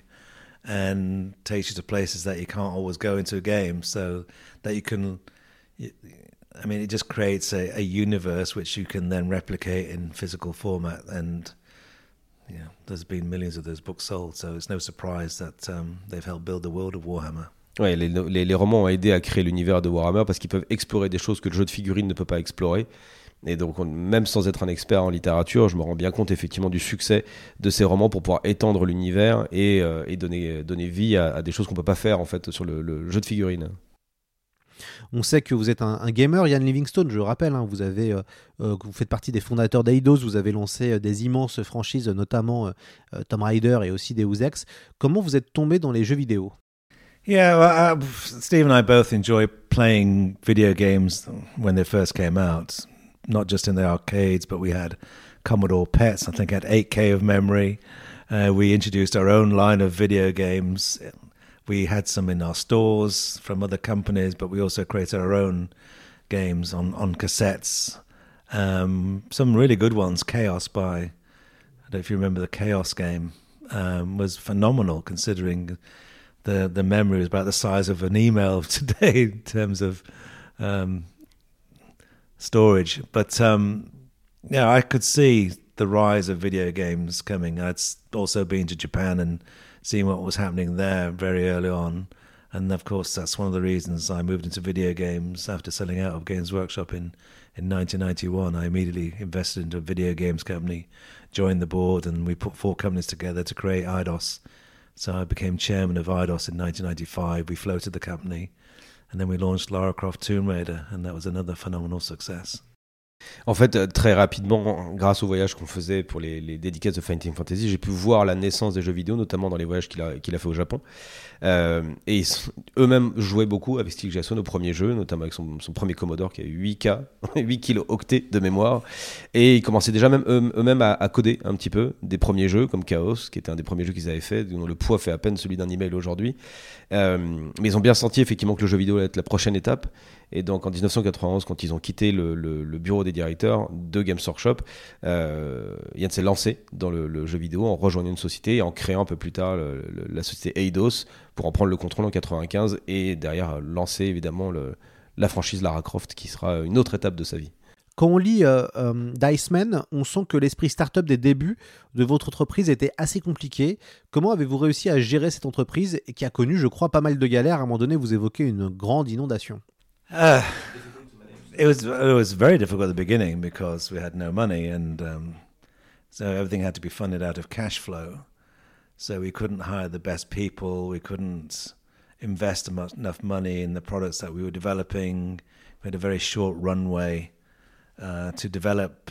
and takes you to places that you can't always go into a game. So that you can, I mean, it just creates a, a universe which you can then replicate in physical format. And you there's been millions of those books sold, so it's no surprise that um, they've helped build the world of Warhammer. Ouais, les, les, les, romans ont aidé à créer l'univers de Warhammer parce qu'ils peuvent explorer des choses que le jeu de figurines ne peut pas explorer. Et donc, même sans être un expert en littérature, je me rends bien compte effectivement du succès de ces romans pour pouvoir étendre l'univers et, euh, donner, vie à, des choses qu'on peut pas faire en fait sur le, le jeu de figurines. On sait que vous êtes un, gamer, Yann Livingstone, je rappelle, hein, vous, avez, euh, euh, vous faites partie des fondateurs d'Eidos, vous avez lancé euh, des immenses franchises, notamment Tomb Raider et aussi Deus Ex. Comment vous êtes tombé dans les jeux vidéo? Yeah, well, uh, Steve and I both enjoy playing video games when they first came out, not just in the arcades, but we had Commodore Pets, I think had 8K of memory. Uh, we introduced our own line of video games we had some in our stores from other companies, but we also created our own games on on cassettes. Um, some really good ones. Chaos by I don't know if you remember the Chaos game um, was phenomenal considering the the memory was about the size of an email today in terms of um, storage. But um, yeah, I could see the rise of video games coming. I'd also been to Japan and seeing what was happening there very early on. And of course, that's one of the reasons I moved into video games after selling out of Games Workshop in, in 1991. I immediately invested into a video games company, joined the board, and we put four companies together to create IDOS. So I became chairman of IDOS in 1995. We floated the company, and then we launched Lara Croft Tomb Raider, and that was another phenomenal success. En fait, euh, très rapidement, grâce au voyage qu'on faisait pour les, dédicaces de Fighting Fantasy, j'ai pu voir la naissance des jeux vidéo, notamment dans les voyages qu'il a, qu'il fait au Japon. Euh, et eux-mêmes jouaient beaucoup avec Steve Jackson au premier jeu, notamment avec son, premier Commodore qui a 8K, 8 kilo octets de mémoire. Et ils commençaient déjà même eux-mêmes à, à, coder un petit peu des premiers jeux comme Chaos, qui était un des premiers jeux qu'ils avaient fait, dont le poids fait à peine celui d'un email aujourd'hui. Euh, mais ils ont bien senti effectivement que le jeu vidéo allait être la prochaine étape. Et donc en 1991, quand ils ont quitté le, bureau des directeurs de Games Workshop, euh, Yann s'est lancé dans le, jeu vidéo en rejoignant une société et en créant un peu plus tard la société Eidos pour en prendre le contrôle en 95 et derrière lancer évidemment la franchise Lara Croft qui sera une autre étape de sa vie. Quand on lit euh, euh, Diceman, on sent que l'esprit startup des débuts de votre entreprise était assez compliqué. Comment avez-vous réussi à gérer cette entreprise qui a connu, je crois, pas mal de galères? À un moment donné, vous évoquez une grande inondation. Uh, it was it was very difficult at the beginning because we had no money, and um, so everything had to be funded out of cash flow. So we couldn't hire the best people. We couldn't invest enough money in the products that we were developing. We had a very short runway uh, to develop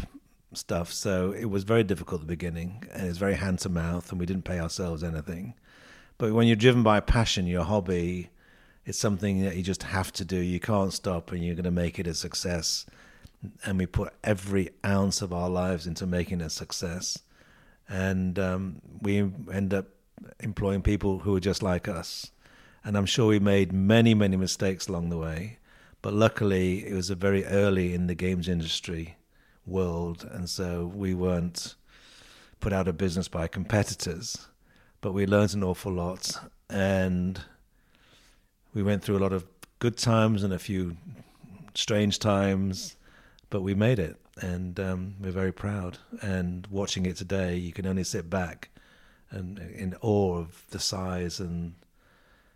stuff, so it was very difficult at the beginning, and it was very hand to mouth, and we didn't pay ourselves anything. But when you're driven by passion, your hobby, it's something that you just have to do. You can't stop, and you're going to make it a success. And we put every ounce of our lives into making it a success. and um, we end up employing people who are just like us. And I'm sure we made many, many mistakes along the way. But luckily, it was a very early in the games industry world, and so we weren't put out of business by competitors. But we learned an awful lot, and we went through a lot of good times and a few strange times, but we made it, and um, we're very proud. And watching it today, you can only sit back and in awe of the size and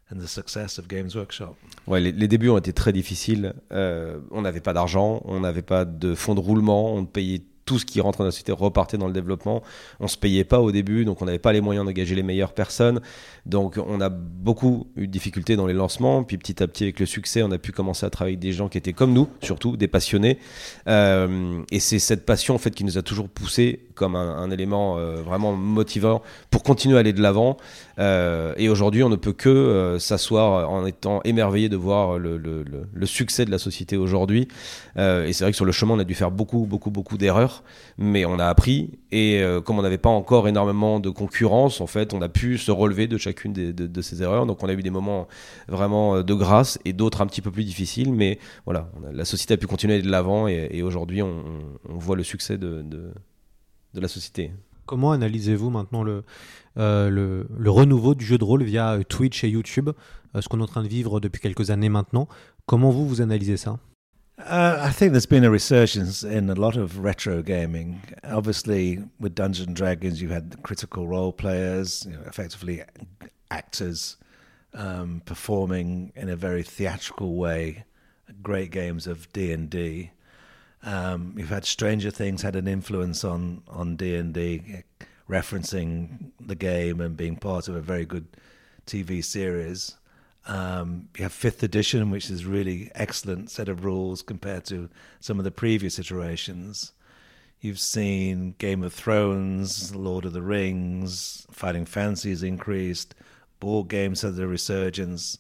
and the success of Games Workshop. Ouais, les, les débuts ont été très difficiles. Euh, on n'avait pas d'argent, on n'avait pas de fonds de roulement, on payait tout ce qui rentrait dans la société repartait dans le développement. On se payait pas au début, donc on n'avait pas les moyens d'engager les meilleures personnes. Donc on a beaucoup eu de difficultés dans les lancements. Puis petit à petit, avec le succès, on a pu commencer à travailler avec des gens qui étaient comme nous, surtout des passionnés. Euh, et c'est cette passion en fait qui nous a toujours poussé comme un, élément euh, vraiment motivant pour continuer à aller de l'avant. Euh, et aujourd'hui, on ne peut que euh, s'asseoir en étant émerveillé de voir le, succès de la société aujourd'hui. Et c'est vrai que sur le chemin, on a dû faire beaucoup, beaucoup, beaucoup d'erreurs, mais on a appris. Et comme on n'avait pas encore énormément de concurrence, en fait, on a pu se relever de chacune de, ces erreurs. Donc, on a eu des moments vraiment de grâce et d'autres un petit peu plus difficiles. Mais voilà, la société a pu continuer de l'avant et, aujourd'hui, on, voit le succès de, de la société. Comment analysez-vous maintenant le, euh, le, le, renouveau du jeu de rôle via euh, Twitch et YouTube, euh, ce qu'on est en train de vivre depuis quelques années maintenant? Comment vous, vous analysez ça? Uh, I think there's been a resurgence in a lot of retro gaming. Obviously, with Dungeons and Dragons, you had critical role players, you know, effectively actors um, performing in a very theatrical way great games of D and D. Um, you've had Stranger Things had an influence on on D and D, referencing the game and being part of a very good TV series. Um, you have fifth edition, which is really excellent set of rules compared to some of the previous iterations. You've seen Game of Thrones, Lord of the Rings, Fighting Fancy has increased, board games had a resurgence,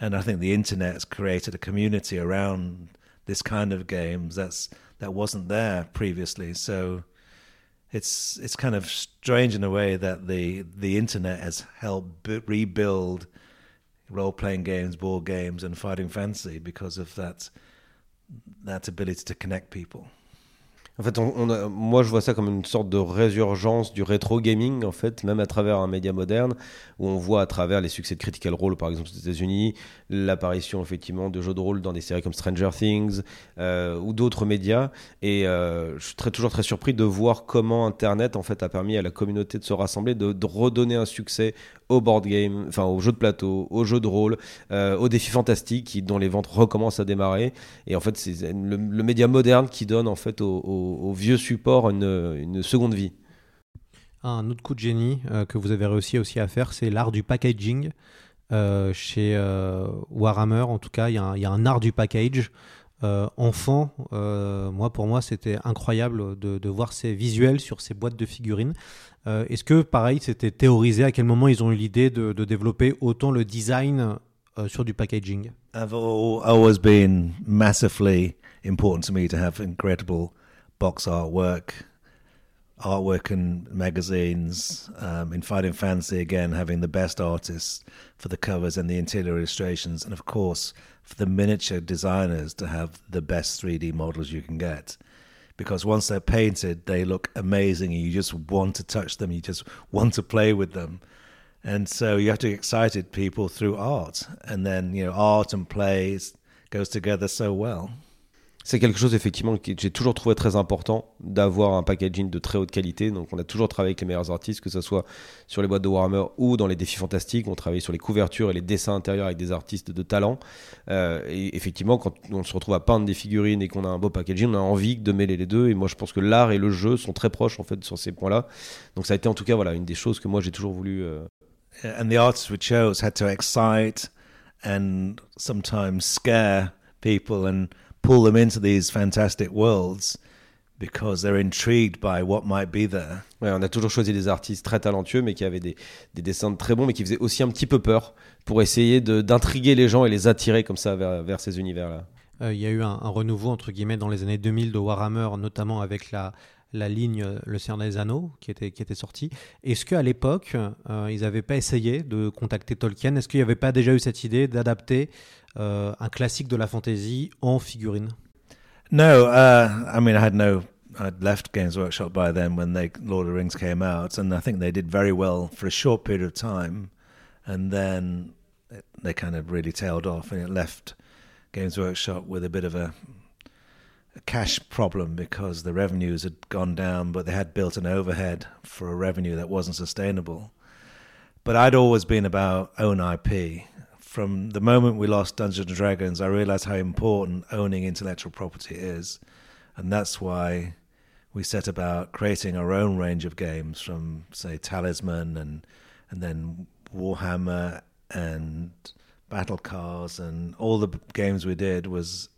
and I think the internet has created a community around this kind of games that's that wasn't there previously. So it's it's kind of strange in a way that the the internet has helped b- rebuild role playing games, board games, and fighting fantasy because of that that ability to connect people. En fait, moi, je vois ça comme une sorte de résurgence du rétro gaming, en fait, même à travers un média moderne, où on voit à travers les succès de Critical Role, par exemple, aux États-Unis, l'apparition effectivement de jeux de rôle dans des séries comme Stranger Things euh, ou d'autres médias. Et euh, je suis toujours très surpris de voir comment Internet, en fait, a permis à la communauté de se rassembler, de, redonner un succès au board game, enfin aux jeux de plateau, aux jeux de rôle, euh, aux défis fantastiques dont les ventes recommencent à démarrer. Et en fait, c'est le, média moderne qui donne en fait au, au, au vieux support une, une, seconde vie. Un autre coup de génie euh, que vous avez réussi aussi à faire, c'est l'art du packaging. Euh, chez euh, Warhammer, en tout cas, il y, y, a un art du package. enfant, moi pour moi, c'était incroyable de, de, voir ces visuels sur ces boîtes de figurines. Euh, Est-ce que, pareil, c'était théorisé? À quel moment ils ont eu l'idée de, de, développer autant le design euh, sur du packaging? I've always been massively important to me to have incredible box artwork, artwork in magazines. Um, in Fighting Fantasy, again, having the best artists for the covers and the interior illustrations, and of course, for the miniature designers to have the best 3D models you can get. because once they're painted, they look amazing. And you just want to touch them. You just want to play with them. And so you have to excite people through art. And then, you know, art and play goes together so well. C'est quelque chose effectivement que j'ai toujours trouvé très important d'avoir un packaging de très haute qualité. Donc on a toujours travaillé avec les meilleurs artistes, que ce soit sur les boîtes de Warhammer ou dans les défis fantastiques. On travaille sur les couvertures et les dessins intérieurs avec des artistes de talent. Euh, et effectivement, quand on se retrouve à peindre des figurines et qu'on a un beau packaging, on a envie de mêler les deux. Et moi, je pense que l'art et le jeu sont très proches en fait sur ces points-là. Donc ça a été en tout cas voilà une des choses que moi j'ai toujours voulu. Euh... And the artists we chose had to excite and sometimes scare people pull them into these fantastic worlds because they're intrigued by what might be there. Ouais, on a toujours choisi des artistes très talentueux, mais qui avaient des, des dessins très bons, mais qui faisaient aussi un petit peu peur pour essayer d'intriguer les gens et les attirer comme ça vers, vers ces univers-là. Il euh, y a eu un, un, renouveau entre guillemets dans les années 2000 de Warhammer, notamment avec la la ligne euh, Le Seigneur des Anneaux qui était, qui était sortie. Est-ce qu'à l'époque, euh, ils n'avaient pas essayé de contacter Tolkien? Est-ce qu'il n'y avait pas déjà eu cette idée d'adapter euh, un classique de la fantasy en figurine? No, uh, I mean, I had no. I'd left Games Workshop by then when they Lord of the Rings came out, and I think they did very well for a short period of time, and then it, they kind of really tailed off, and it left Games Workshop with a bit of a, a cash problem because the revenues had gone down, but they had built an overhead for a revenue that wasn't sustainable. But I'd always been about own IP. From the moment we lost Dungeons and Dragons, I realized how important owning intellectual property is, and that's why we set about creating our own range of games from say Talisman and and then Warhammer and Battle Cars and all the games we did was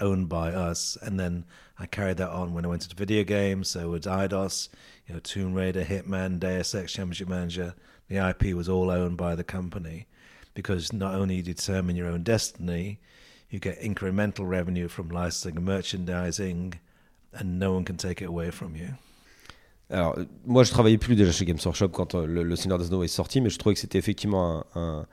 owned by us. And then I carried that on when I went into video games. So with IDOS you know Tomb Raider Hitman Deus Ex Championship Manager. The IP was all owned by the company because not only you determine your own destiny you get incremental revenue from licensing and merchandising and no one can take it away from you. Alors, moi, je travaillais plus déjà chez Games Workshop quand euh, le, le Seigneur des Anneaux est sorti, mais je trouvais que c'était effectivement un, un,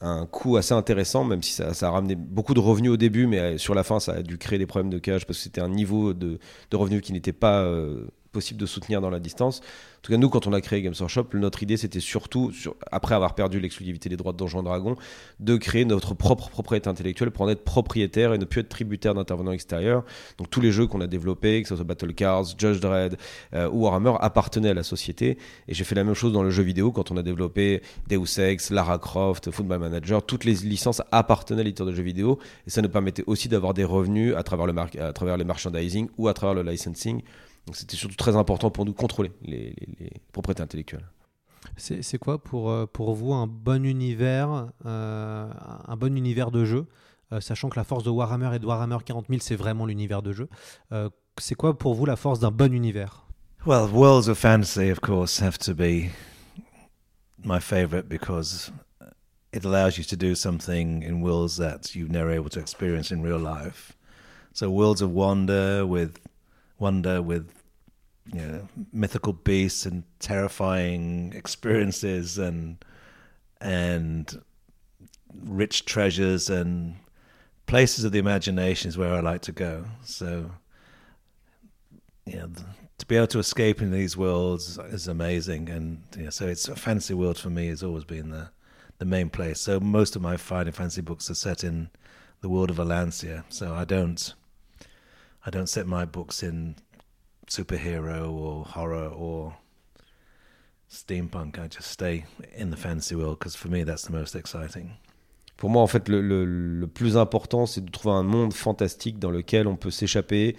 un coût assez intéressant, même si ça, a ramené beaucoup de revenus au début, mais euh, sur la fin, ça a dû créer des problèmes de cash parce que c'était un niveau de, de revenus qui n'était pas euh, possible de soutenir dans la distance. En tout cas, nous, quand on a créé Games Workshop, notre idée, c'était surtout, sur, après avoir perdu l'exclusivité des droits de Donjons Dragon, de créer notre propre propriété intellectuelle pour en être propriétaire et ne plus être tributaire d'intervenants extérieurs. Donc tous les jeux qu'on a développés, que ce soit Battle Cards, Judge Dredd euh, ou Warhammer, appartenaient à la société. Et j'ai fait la même chose dans le jeu vidéo quand on a développé Deus Ex, Lara Croft, Football Manager. Toutes les licences appartenaient à l'éditeur de jeux vidéo et ça nous permettait aussi d'avoir des revenus à travers le, à travers le merchandising ou à travers le licensing. Donc c'était surtout très important pour nous de contrôler les, les, les propriétés intellectuelles. C'est quoi pour, euh, pour vous un bon univers, euh, un bon univers de jeu, euh, sachant que la force de Warhammer et de Warhammer 40 000 c'est vraiment l'univers de jeu. Euh, c'est quoi pour vous la force d'un bon univers? Well, worlds of fantasy, of course, have to be my favorite because it allows you to do something in worlds that you've never able to experience in real life. So worlds of wonder with wonder with you know, mythical beasts and terrifying experiences and and rich treasures and places of the imagination is where I like to go. So you know, to be able to escape in these worlds is amazing, and you know, so it's a fantasy world for me has always been the the main place. So most of my Final Fantasy books are set in the world of Alancia. So I don't I don't set my books in superhero or horror or steampunk. I just stay in the fantasy world because for me that's the most exciting. Pour moi, en fait, le, le, le plus important, c'est de trouver un monde fantastique dans lequel on peut s'échapper,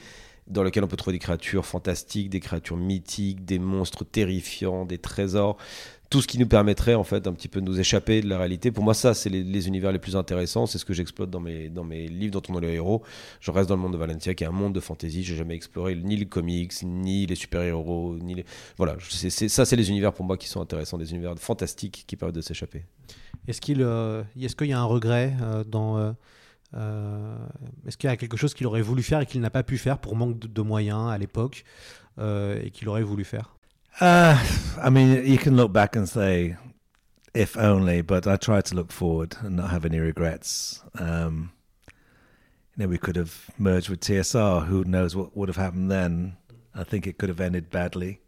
dans lequel on peut trouver des créatures fantastiques, des créatures mythiques, des monstres terrifiants, des trésors tout ce qui nous permettrait en fait un petit peu de nous échapper de la réalité. Pour moi, ça, c'est les, les, univers les plus intéressants. C'est ce que j'exploite dans mes, dans mes livres dont on est le héros. Je reste dans le monde de Valencia, qui est un monde de fantasy. J'ai jamais exploré ni le comics, ni les super-héros, ni les... Voilà, ça, c'est les univers pour moi qui sont intéressants, des univers fantastiques qui permettent de s'échapper. Est-ce qu'il, euh, qu'il y a un regret euh, dans... Euh... Est-ce qu'il y a quelque chose qu'il aurait voulu faire et qu'il n'a pas pu faire pour manque de, moyens à l'époque et qu'il aurait voulu faire? Uh, I mean, you can look back and say, if only, but I try to look forward and not have any regrets. Um, you know, we could have merged with TSR. Who knows what would have happened then? I think it could have ended badly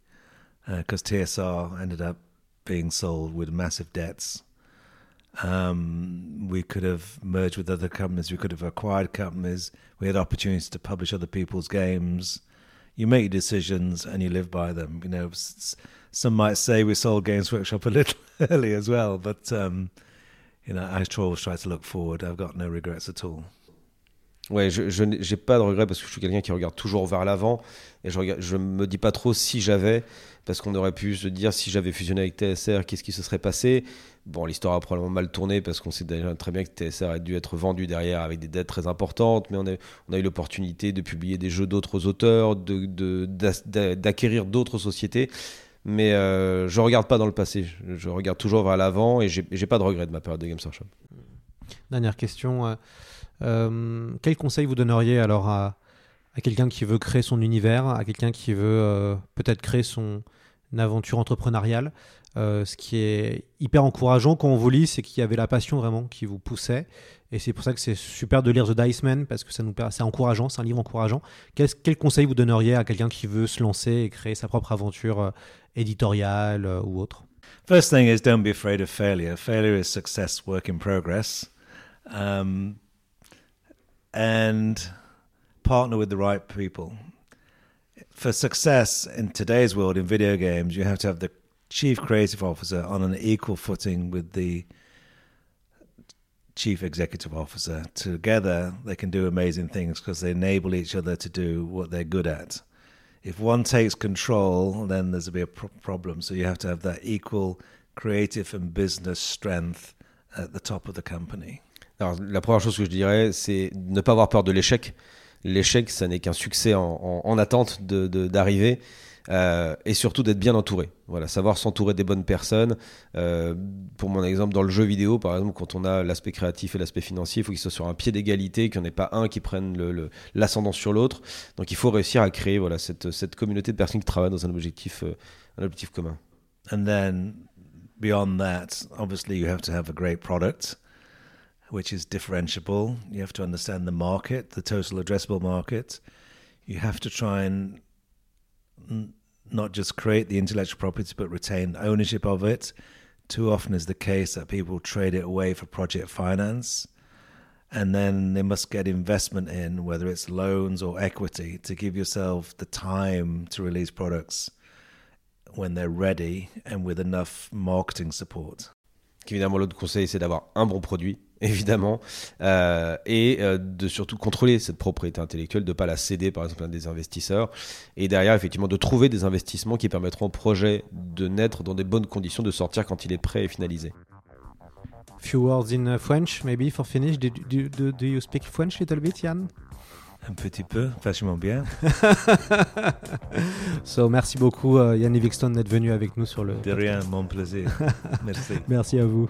because uh, TSR ended up being sold with massive debts. Um, we could have merged with other companies. We could have acquired companies. We had opportunities to publish other people's games you make decisions and you live by them. You know, some might say we sold Games Workshop a little early as well, but um, you know, I always try to look forward. I've got no regrets at all. Ouais, je n'ai pas de regrets parce que je suis quelqu'un qui regarde toujours vers l'avant et je, regarde, je me dis pas trop si j'avais, parce qu'on aurait pu se dire si j'avais fusionné avec TSR, qu'est-ce qui se serait passé? Bon, l'histoire a probablement mal tourné parce qu'on sait déjà très bien que TSR a dû être vendu derrière avec des dettes très importantes, mais on a, on a eu l'opportunité de publier des jeux d'autres auteurs, d'acquérir de, de, d'autres sociétés. Mais euh, je regarde pas dans le passé, je, regarde toujours vers l'avant et j'ai pas de regrets de ma période de Games Workshop. Dernière question. Euh, quel conseil vous donneriez alors à, quelqu'un qui veut créer son univers, à quelqu'un qui veut euh, peut-être créer son aventure entrepreneuriale. Euh, ce qui est hyper encourageant quand on vous lit, c'est qu'il y avait la passion vraiment qui vous poussait. Et c'est pour ça que c'est super de lire The Dice Man parce que c'est encourageant, c'est un livre encourageant. Quel, conseil vous donneriez à quelqu'un qui veut se lancer et créer sa propre aventure euh, éditoriale euh, ou autre? First thing is don't be afraid of failure. Failure is success, work in progress. Um, and partner with the right people. For success in today's world in video games, you have to have the chief creative officer on an equal footing with the chief executive officer. Together, they can do amazing things because they enable each other to do what they're good at. If one takes control, then there's a bit of problem. So you have to have that equal creative and business strength at the top of the company. Alors, la première chose que je dirais, c'est ne pas avoir peur de l'échec. L'échec, ça n'est qu'un succès en, en, en attente d'arriver. De, euh, et surtout d'être bien entouré. Voilà, savoir s'entourer des bonnes personnes. Euh, pour mon exemple, dans le jeu vidéo, par exemple, quand on a l'aspect créatif et l'aspect financier, il faut qu'ils soient sur un pied d'égalité, qu'il n'y en ait pas un qui prenne l'ascendant sur l'autre. Donc il faut réussir à créer voilà, cette, cette communauté de personnes qui travaillent dans un objectif, euh, un objectif commun. And then beyond that, obviously you have to have a great product. Which is differentiable. You have to understand the market, the total addressable market. You have to try and not just create the intellectual property but retain ownership of it. Too often is the case that people trade it away for project finance. And then they must get investment in, whether it's loans or equity, to give yourself the time to release products when they're ready and with enough marketing support. Évidemment, l'autre conseil, c'est d'avoir un bon produit, évidemment, euh, et euh, de surtout contrôler cette propriété intellectuelle, de ne pas la céder par exemple à des investisseurs, et derrière effectivement de trouver des investissements qui permettront au projet de naître dans des bonnes conditions, de sortir quand il est prêt et finalisé. Few words in uh, French, maybe for finish. Do, do, do, do you speak French a little bit, Yann? Un petit peu, vachement bien. so, merci beaucoup, uh, Yann Livingstone, d'être venu avec nous sur le. De rien, mon plaisir. merci. merci à vous.